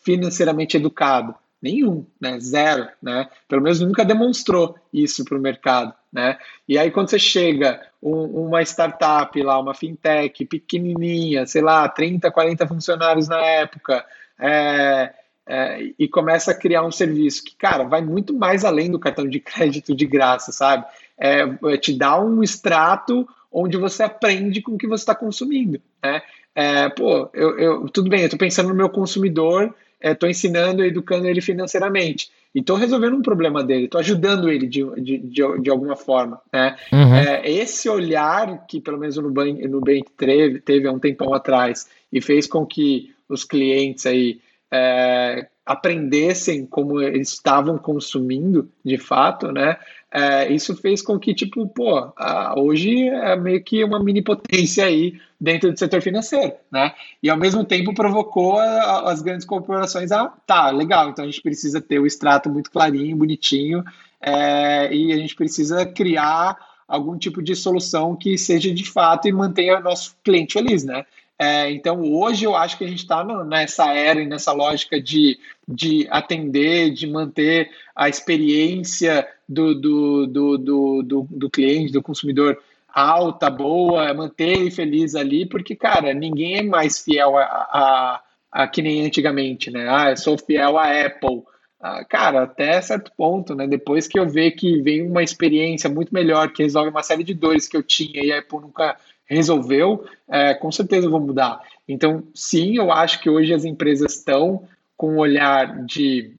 financeiramente educado? Nenhum, né? Zero, né? Pelo menos nunca demonstrou isso para o mercado, né? E aí quando você chega um, uma startup lá, uma fintech pequenininha, sei lá, 30, 40 funcionários na época, é, é, e começa a criar um serviço que, cara, vai muito mais além do cartão de crédito de graça, sabe? É, é te dá um extrato onde você aprende com o que você está consumindo, né? É, pô, eu, eu, tudo bem, eu estou pensando no meu consumidor estou é, ensinando, educando ele financeiramente. E estou resolvendo um problema dele, estou ajudando ele de, de, de, de, alguma forma. Né? Uhum. É, esse olhar que, pelo menos o Nubank, Nubank teve, teve há um tempão atrás e fez com que os clientes aí é, aprendessem como eles estavam consumindo de fato, né? É, isso fez com que, tipo, pô, hoje é meio que uma mini potência aí dentro do setor financeiro, né? E ao mesmo tempo provocou as grandes corporações a, tá, legal, então a gente precisa ter o extrato muito clarinho, bonitinho, é, e a gente precisa criar algum tipo de solução que seja de fato e mantenha o nosso cliente feliz, né? É, então, hoje eu acho que a gente está nessa era e nessa lógica de, de atender, de manter a experiência do, do, do, do, do, do cliente, do consumidor alta, boa, manter ele feliz ali, porque, cara, ninguém é mais fiel a, a, a que nem antigamente, né? Ah, eu sou fiel à Apple. Ah, cara, até certo ponto, né? Depois que eu ver que vem uma experiência muito melhor, que resolve uma série de dores que eu tinha e a Apple nunca resolveu, é, com certeza eu vou mudar. Então, sim, eu acho que hoje as empresas estão com um olhar de.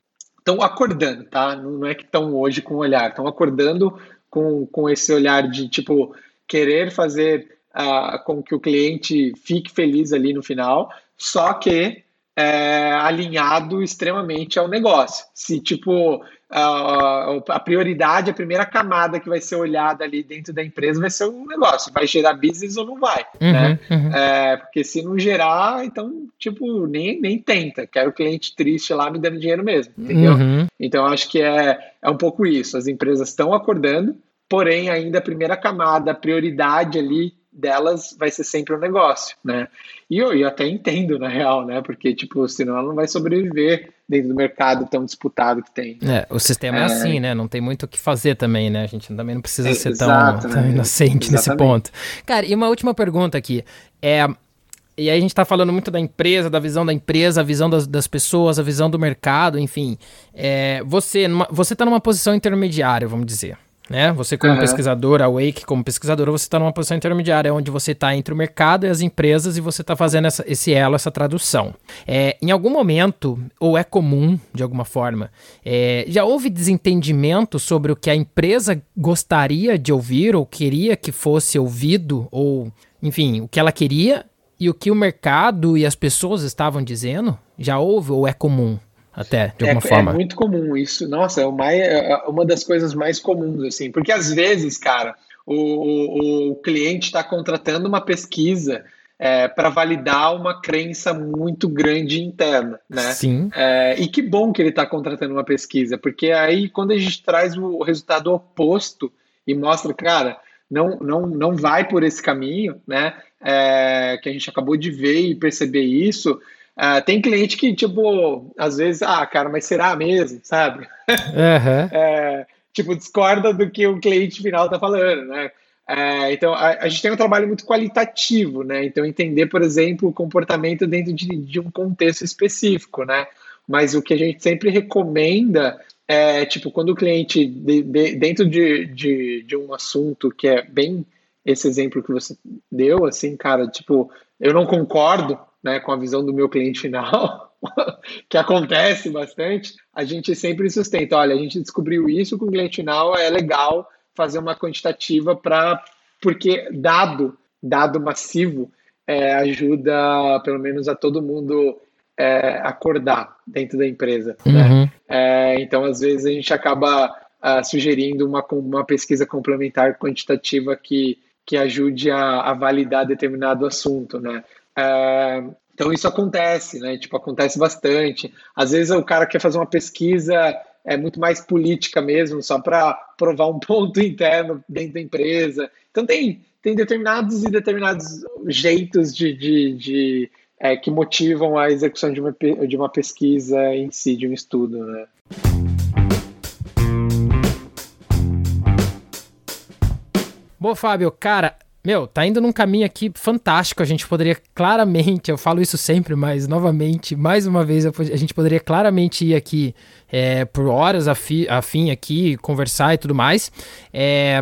Estão acordando, tá? Não é que estão hoje com um olhar, estão acordando com, com esse olhar de tipo querer fazer uh, com que o cliente fique feliz ali no final, só que é, alinhado extremamente ao negócio. Se, tipo, a, a, prioridade, a primeira camada que vai ser olhada ali dentro da empresa vai ser o negócio. Vai gerar business ou não vai, uhum, né? Uhum. É, porque se não gerar, então, tipo, nem, nem tenta. Quero o cliente triste lá me dando dinheiro mesmo, entendeu? Uhum. Então, acho que é, é um pouco isso. As empresas estão acordando, porém, ainda a primeira camada, a prioridade ali delas vai ser sempre o um negócio, né? E eu, eu até entendo, na real, né? Porque, tipo, senão ela não vai sobreviver dentro do mercado tão disputado que tem. É, o sistema é, é assim, né? Não tem muito o que fazer também, né? A gente também não precisa é, ser exato, tão, né? tão inocente Exatamente. nesse ponto. Cara, e uma última pergunta aqui. É, e aí a gente está falando muito da empresa, da visão da empresa, a visão das, das pessoas, a visão do mercado, enfim. É, você, numa, você está numa posição intermediária, vamos dizer né? Você como uhum. pesquisador, a Wake como pesquisadora, você está numa posição intermediária, onde você está entre o mercado e as empresas e você está fazendo essa, esse elo, essa tradução. É, em algum momento, ou é comum, de alguma forma, é, já houve desentendimento sobre o que a empresa gostaria de ouvir ou queria que fosse ouvido, ou, enfim, o que ela queria e o que o mercado e as pessoas estavam dizendo? Já houve ou é comum? Até, de alguma é, forma. É muito comum isso. Nossa, é uma, é, é uma das coisas mais comuns, assim. Porque às vezes, cara, o, o, o cliente está contratando uma pesquisa é, para validar uma crença muito grande interna, né? Sim. É, e que bom que ele está contratando uma pesquisa, porque aí quando a gente traz o resultado oposto e mostra, cara, não, não, não vai por esse caminho, né? É, que a gente acabou de ver e perceber isso, Uh, tem cliente que, tipo, às vezes, ah, cara, mas será mesmo, sabe? Uhum. é, tipo, discorda do que o cliente final tá falando, né? É, então, a, a, gente tem um trabalho muito qualitativo, né? Então, entender, por exemplo, o comportamento dentro de, de um contexto específico, né? Mas o que a gente sempre recomenda é, tipo, quando o cliente, de, de, dentro de, de, de um assunto que é bem esse exemplo que você deu, assim, cara, tipo, eu não concordo, né, com a visão do meu cliente final, que acontece bastante, a gente sempre sustenta, olha, a gente descobriu isso com o cliente final, é legal fazer uma quantitativa para porque dado, dado massivo, é, ajuda pelo menos a todo mundo é, acordar dentro da empresa. Uhum. Né? É, então, às vezes, a gente acaba uh, sugerindo uma, uma pesquisa complementar quantitativa que, que ajude a, a validar determinado assunto. Né? É, então, isso acontece, né? Tipo, acontece bastante. Às vezes, o cara quer fazer uma pesquisa é muito mais política mesmo, só para provar um ponto interno dentro da empresa. Então, tem, tem determinados e determinados jeitos de, de, de é, que motivam a execução de uma, de uma pesquisa em si, de um estudo. Né? Bom, Fábio, cara, meu, tá indo num caminho aqui fantástico. A gente poderia claramente, eu falo isso sempre, mas novamente, mais uma vez, a gente poderia claramente ir aqui é, por horas a, fi, a fim aqui, conversar e tudo mais. É,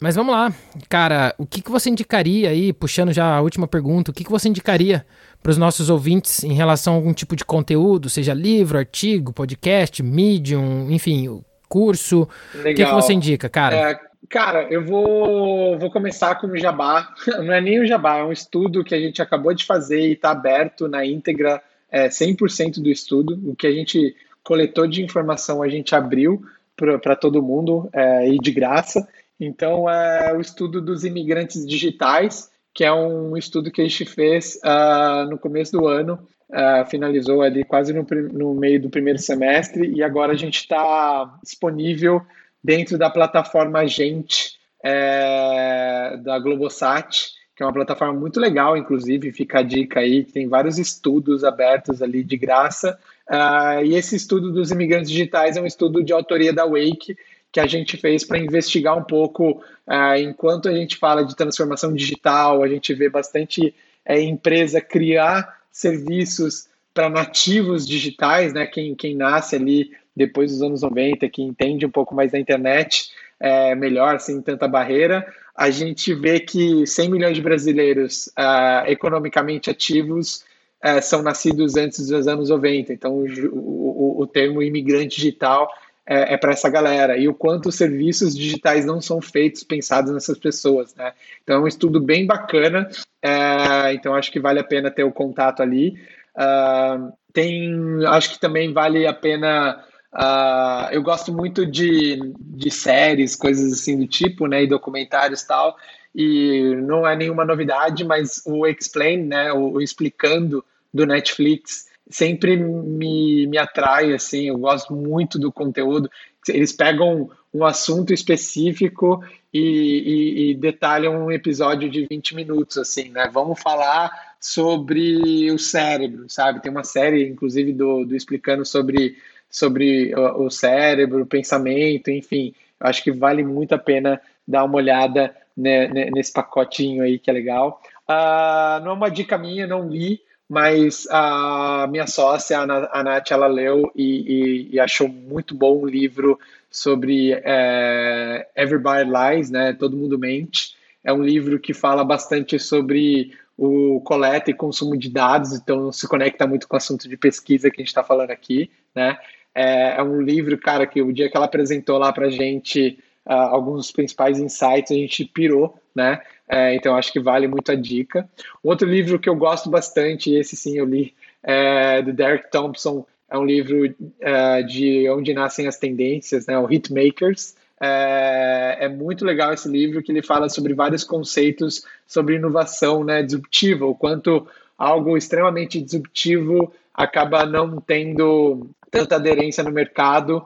mas vamos lá, cara, o que, que você indicaria aí, puxando já a última pergunta, o que, que você indicaria para os nossos ouvintes em relação a algum tipo de conteúdo, seja livro, artigo, podcast, medium, enfim, curso? Legal. O que, que você indica, cara? É, cara, eu vou, vou começar com o Jabá. Não é nem o Jabá, é um estudo que a gente acabou de fazer e está aberto na íntegra, é, 100% do estudo. O que a gente coletou de informação a gente abriu para todo mundo é, e de graça. Então, é o estudo dos imigrantes digitais, que é um estudo que a gente fez uh, no começo do ano, uh, finalizou ali quase no, no, meio do primeiro semestre, e agora a gente está disponível dentro da plataforma Gente é, da Globosat, que é uma plataforma muito legal, inclusive, fica a dica aí, tem vários estudos abertos ali de graça. Uh, e esse estudo dos imigrantes digitais é um estudo de autoria da Wake, que a gente fez para investigar um pouco, uh, enquanto a gente fala de transformação digital, a gente vê bastante uh, empresa criar serviços para nativos digitais, né? Quem, quem nasce ali depois dos anos 90, que entende um pouco mais da internet é, melhor, sem tanta barreira, a gente vê que 100 milhões de brasileiros uh, economicamente ativos uh, são nascidos antes dos anos 90. Então, o, o, o termo imigrante digital é, é para essa galera e o quanto os serviços digitais não são feitos pensados nessas pessoas, né? Então é um estudo bem bacana, é, então acho que vale a pena ter o contato ali. Uh, tem, acho que também vale a pena. Uh, eu gosto muito de, de séries, coisas assim do tipo, né, e documentários tal. E não é nenhuma novidade, mas o Explain, né, o, o explicando do Netflix sempre me, me atrai, assim, eu gosto muito do conteúdo. Eles pegam um assunto específico e, e, e, detalham um episódio de 20 minutos, assim, né? Vamos falar sobre o cérebro, sabe? Tem uma série, inclusive, do, do explicando sobre, sobre o, cérebro, o pensamento, enfim. Acho que vale muito a pena dar uma olhada né, nesse pacotinho aí, que é legal. Uh, não é uma dica minha, não li, mas a minha sócia, a Nath, ela leu e, e, e achou muito bom o livro sobre é, Everybody Lies, né? Todo Mundo Mente. É um livro que fala bastante sobre o coleta e consumo de dados, então se conecta muito com o assunto de pesquisa que a gente está falando aqui, né? É, é, um livro, cara, que o dia que ela apresentou lá para gente uh, alguns dos principais insights, a gente pirou, né? É, então acho que vale muito a dica. Outro livro que eu gosto bastante, esse sim eu li, é do Derek Thompson, é um livro é, de onde nascem as tendências, né? O Hitmakers. É, é, muito legal esse livro que ele fala sobre vários conceitos sobre inovação, né? Disruptiva, o quanto algo extremamente disruptivo acaba não tendo tanta aderência no mercado,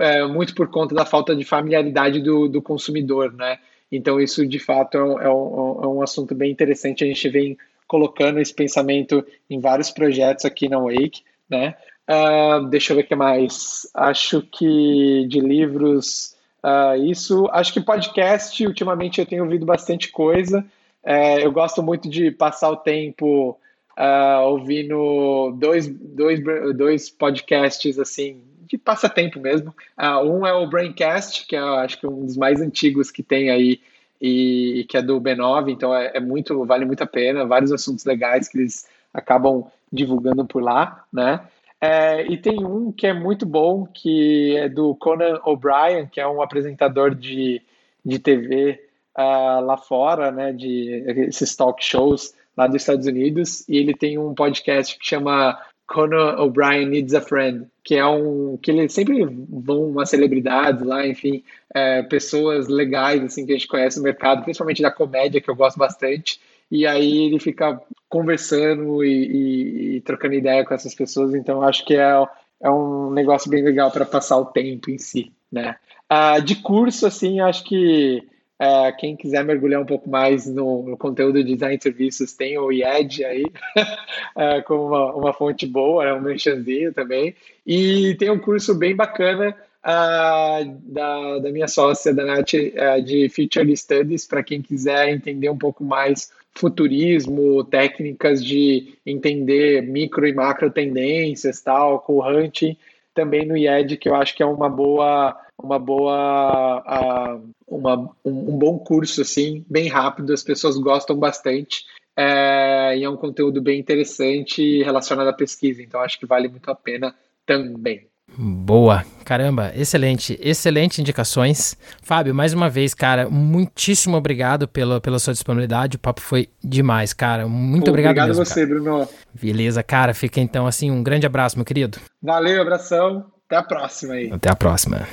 é, muito por conta da falta de familiaridade do, do consumidor, né? Então, isso de fato é um, é um, é um assunto bem interessante. A gente vem colocando esse pensamento em vários projetos aqui na Wake, né? Uh, deixa eu ver o que mais. Acho que de livros, uh, isso. Acho que podcast, ultimamente eu tenho ouvido bastante coisa. Uh, eu gosto muito de passar o tempo uh, ouvindo dois, dois, dois podcasts assim de passatempo mesmo. Uh, um é o Braincast, que é acho que um dos mais antigos que tem aí e, e que é do B9, então é, é, muito, vale muito a pena, vários assuntos legais que eles acabam divulgando por lá, né? É, e tem um que é muito bom, que é do Conan O'Brien, que é um apresentador de, de TV uh, ah, lá fora, né, de esses talk shows lá dos Estados Unidos, e ele tem um podcast que chama Conan O'Brien Needs a Friend, que é um que ele sempre vão umas celebridades lá, enfim, é, pessoas legais assim que a gente conhece no mercado, principalmente da comédia que eu gosto bastante. E aí ele fica conversando e, e, e trocando ideia com essas pessoas. Então acho que é, é um negócio bem legal para passar o tempo em si, né? Ah, de curso assim, acho que é, quem quiser mergulhar um pouco mais no, no, conteúdo de design de serviços, tem o IED aí, é, como uma, uma, fonte boa, é um merchanzinho também. E tem um curso bem bacana uh, da, da minha sócia, da Nath, uh, de Future Studies, para quem quiser entender um pouco mais futurismo, técnicas de entender micro e macro tendências, tal, com o hunting, também no IED, que eu acho que é uma boa uma boa uh, uma, um, um, bom curso assim bem rápido as pessoas gostam bastante é, e é um conteúdo bem interessante relacionado à pesquisa então acho que vale muito a pena também Boa, caramba, excelente, excelente indicações. Fábio, mais uma vez, cara, muitíssimo obrigado pela, pela sua disponibilidade. O papo foi demais, cara. Muito Pô, obrigado. Obrigado mesmo, você, cara. Bruno. Beleza, cara. Fica então assim, um grande abraço, meu querido. Valeu, abração. Até a próxima aí. Até a próxima.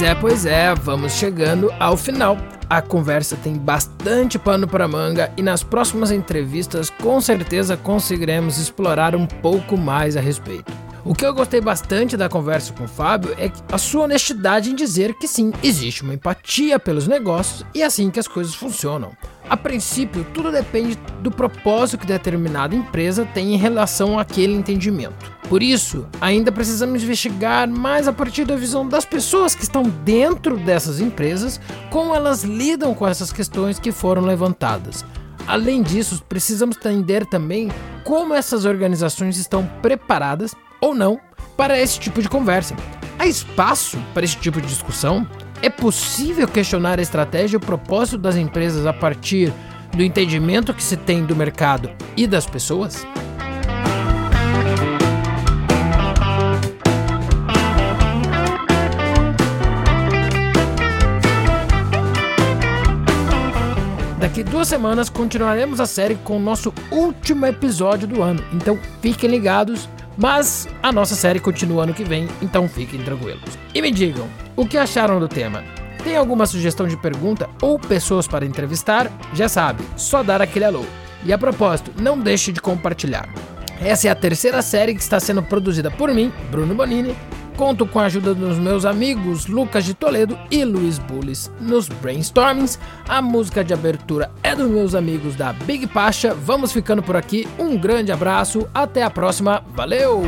Pois é, pois é, vamos chegando ao final. A conversa tem bastante pano para manga e nas próximas entrevistas com certeza conseguiremos explorar um pouco mais a respeito. O que eu gostei bastante da conversa com o Fábio é a sua honestidade em dizer que sim, existe uma empatia pelos negócios e é assim que as coisas funcionam. A princípio, tudo depende do propósito que determinada empresa tem em relação àquele entendimento. Por isso, ainda precisamos investigar mais a partir da visão das pessoas que estão dentro dessas empresas, como elas lidam com essas questões que foram levantadas. Além disso, precisamos entender também como essas organizações estão preparadas ou não para esse tipo de conversa. Há espaço para esse tipo de discussão? É possível questionar a estratégia e o propósito das empresas a partir do entendimento que se tem do mercado e das pessoas? Daqui duas semanas continuaremos a série com o nosso último episódio do ano, então fiquem ligados mas a nossa série continua ano que vem, então fiquem tranquilos. E me digam, o que acharam do tema? Tem alguma sugestão de pergunta ou pessoas para entrevistar? Já sabe, só dar aquele alô. E a propósito, não deixe de compartilhar. Essa é a terceira série que está sendo produzida por mim, Bruno Bonini. Conto com a ajuda dos meus amigos Lucas de Toledo e Luiz Bullis nos brainstormings. A música de abertura é dos meus amigos da Big Pacha. Vamos ficando por aqui. Um grande abraço, até a próxima. Valeu!